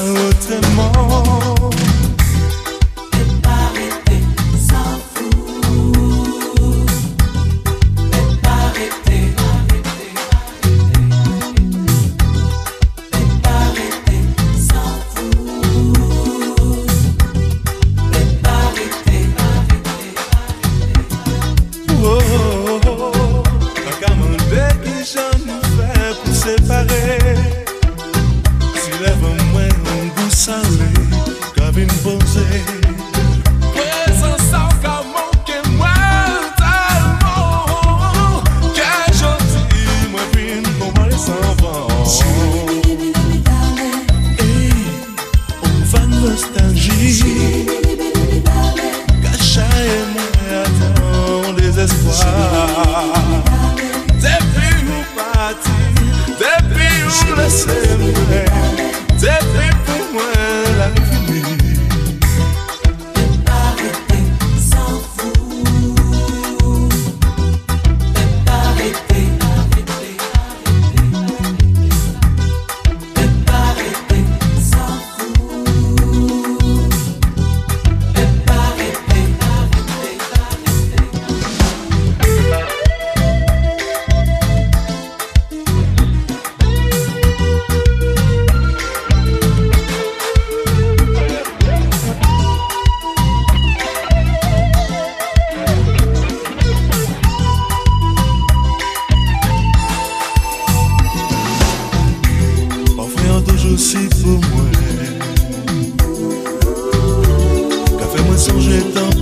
autrement.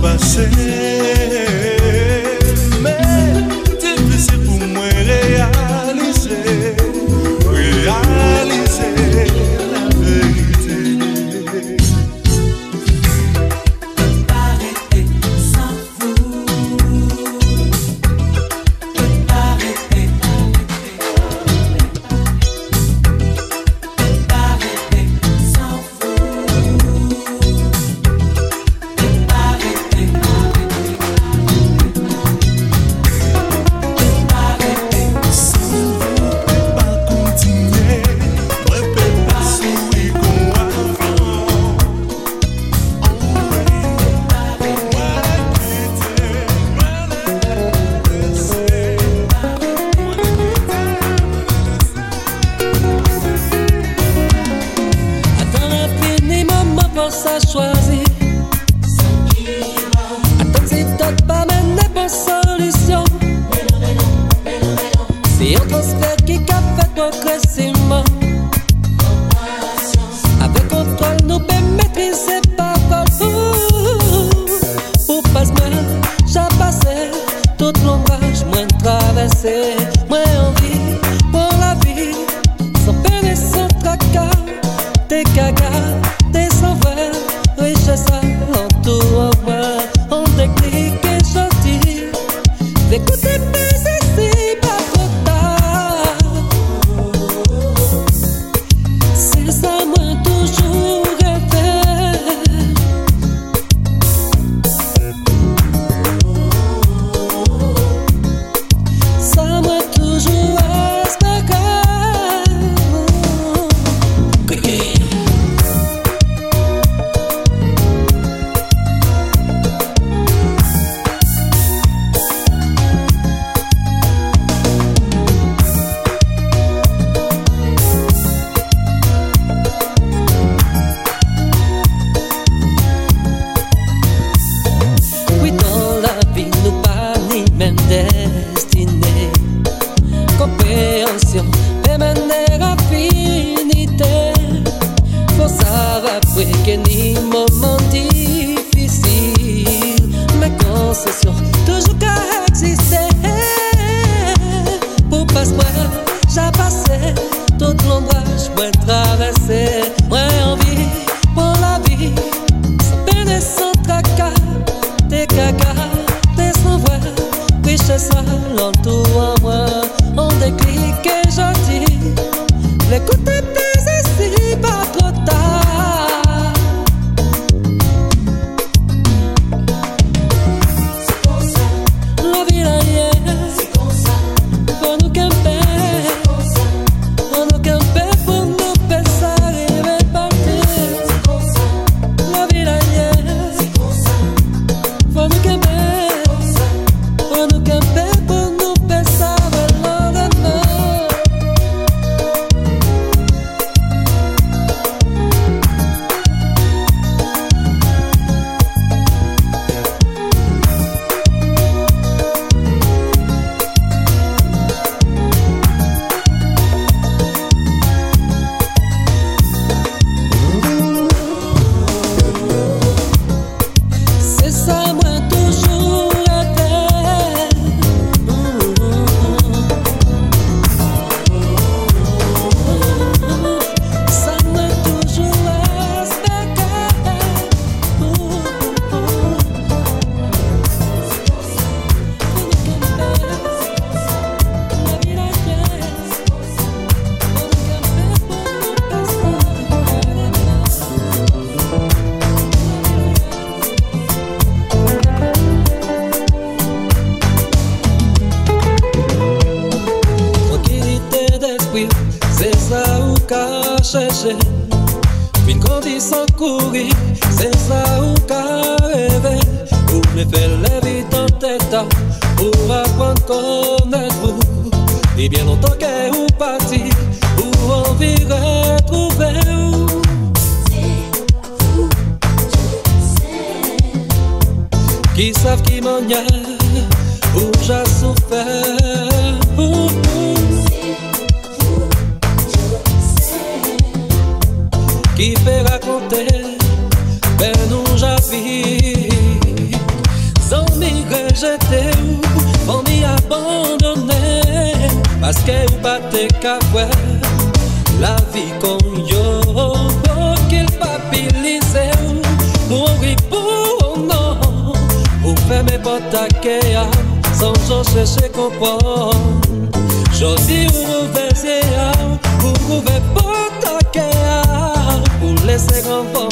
passei.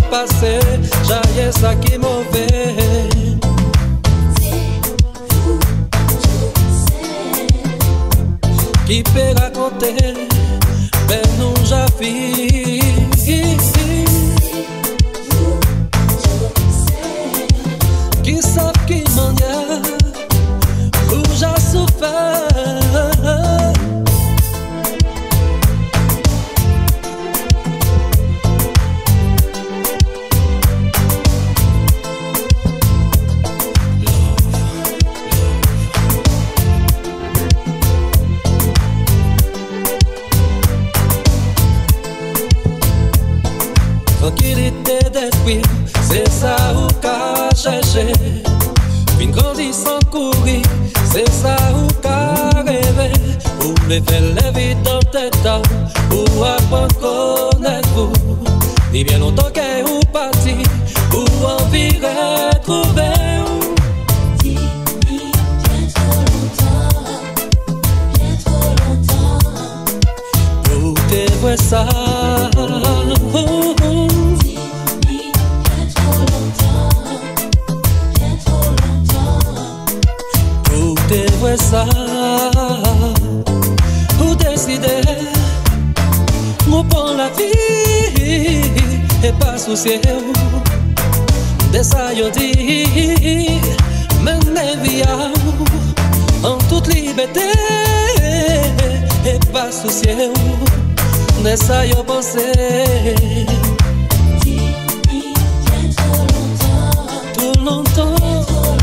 pasé, já é es aquí mover. Que pega a coter, pé não já vi. with the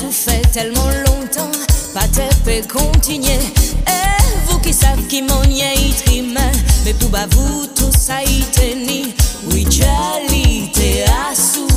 souffert tellement longtemps, pas te continuer. Et vous qui savez qui m'en y mais pour vous tout ça y tenir, oui, j'allais à sous.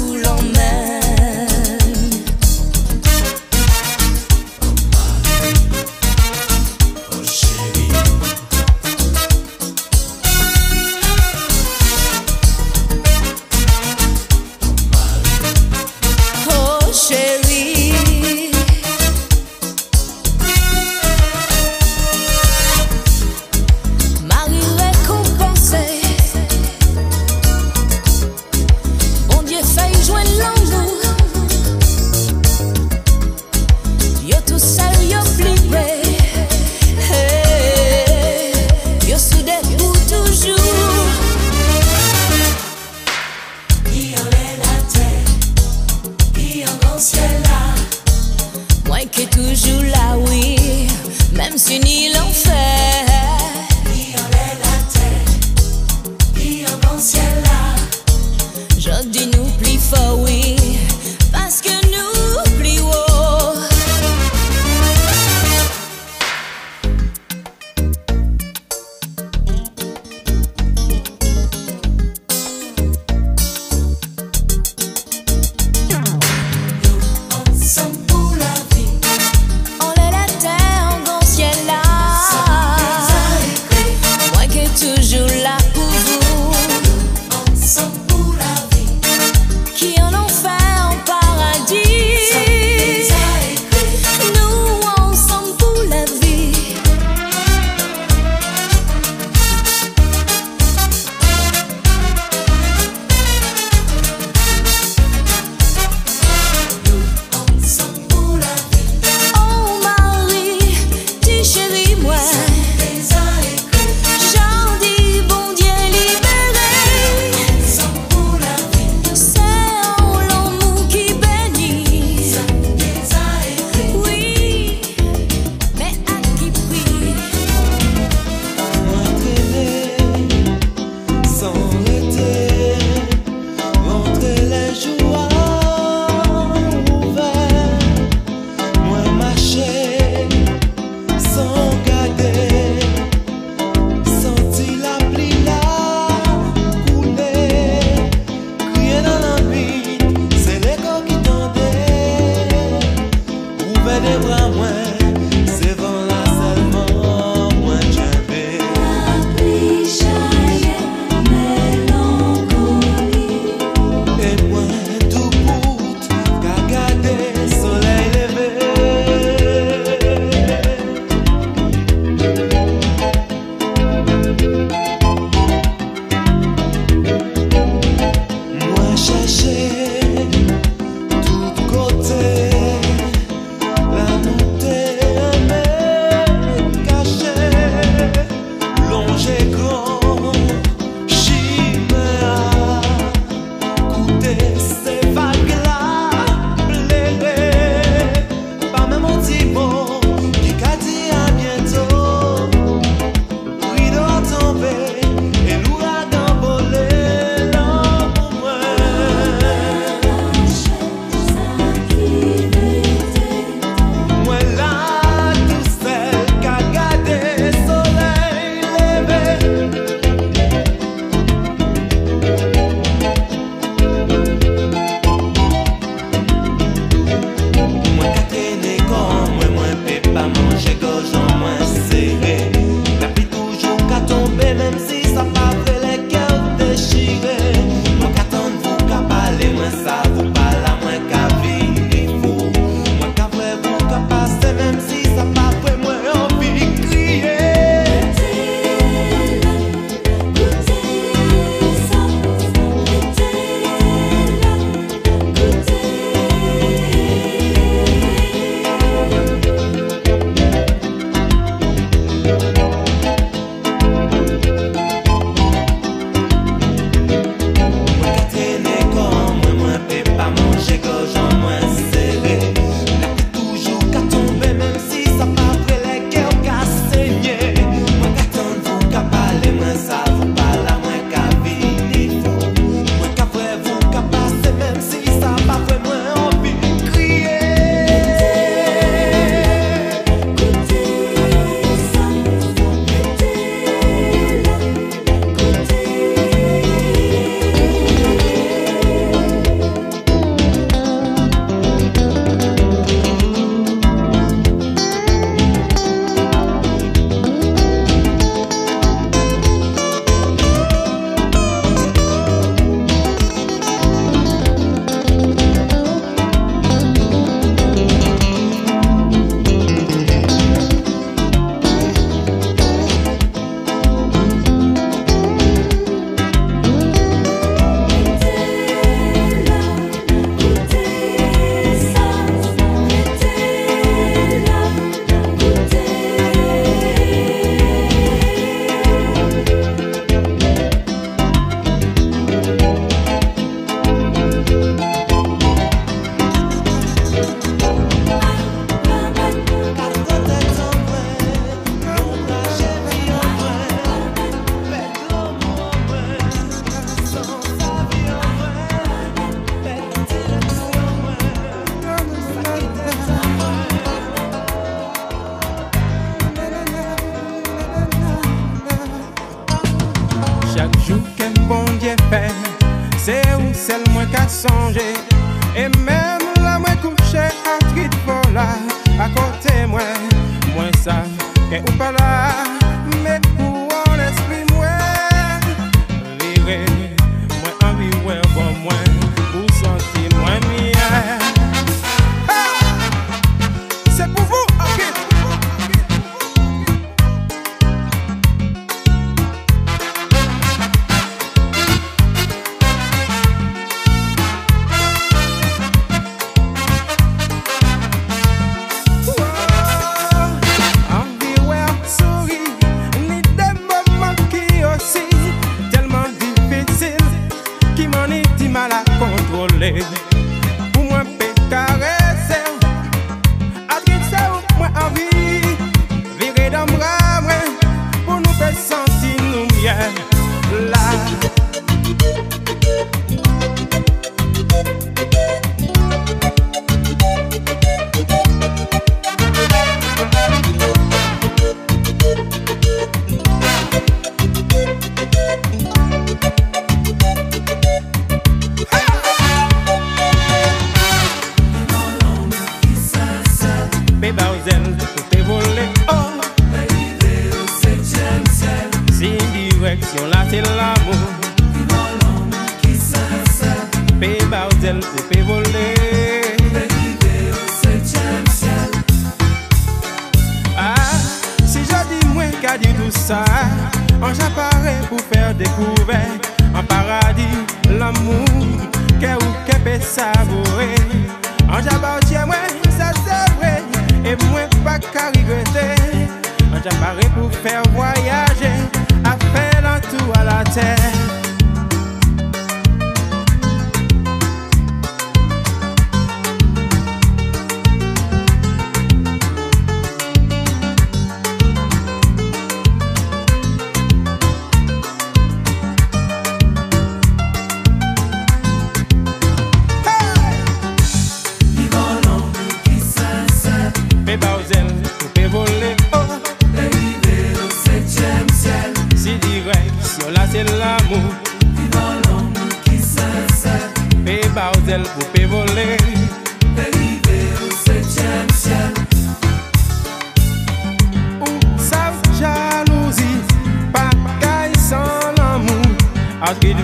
Qui nous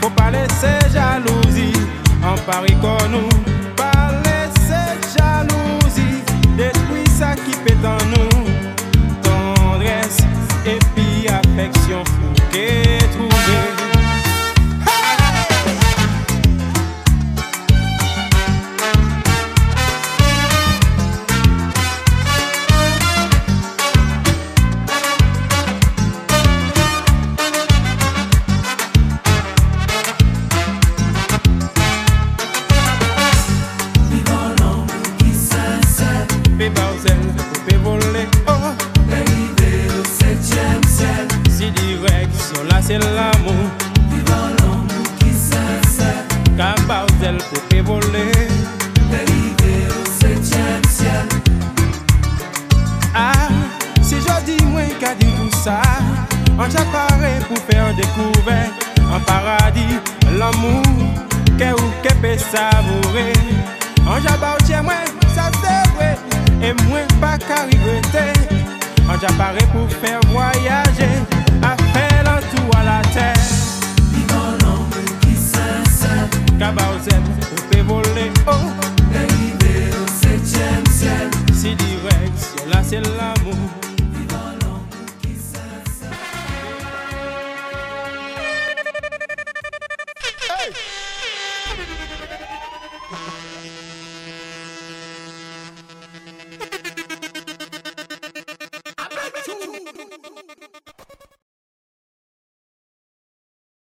faut parler de jalousie, en Paris, comme nous. Parler de cette jalousie, d'esprit ça qui pète en nous. Tendresse et puis affection.